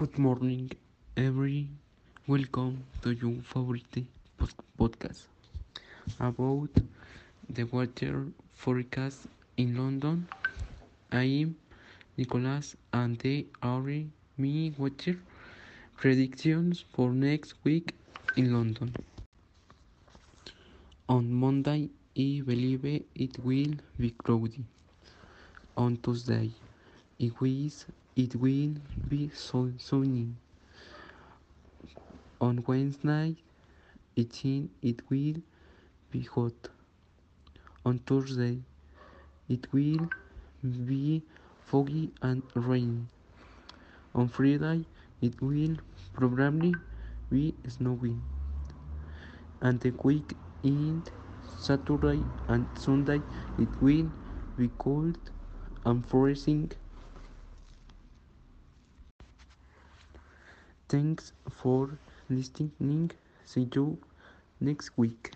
Good morning, every welcome to your favorite podcast about the weather forecast in London. I am Nicholas, and they are my weather predictions for next week in London. On Monday, I believe it will be cloudy. On Tuesday, it will, it will be so sunny. On Wednesday, it think it will be hot. On Thursday, it will be foggy and rainy. On Friday, it will probably be snowing. And the week in Saturday and Sunday, it will be cold and freezing. Thanks for listening. See you next week.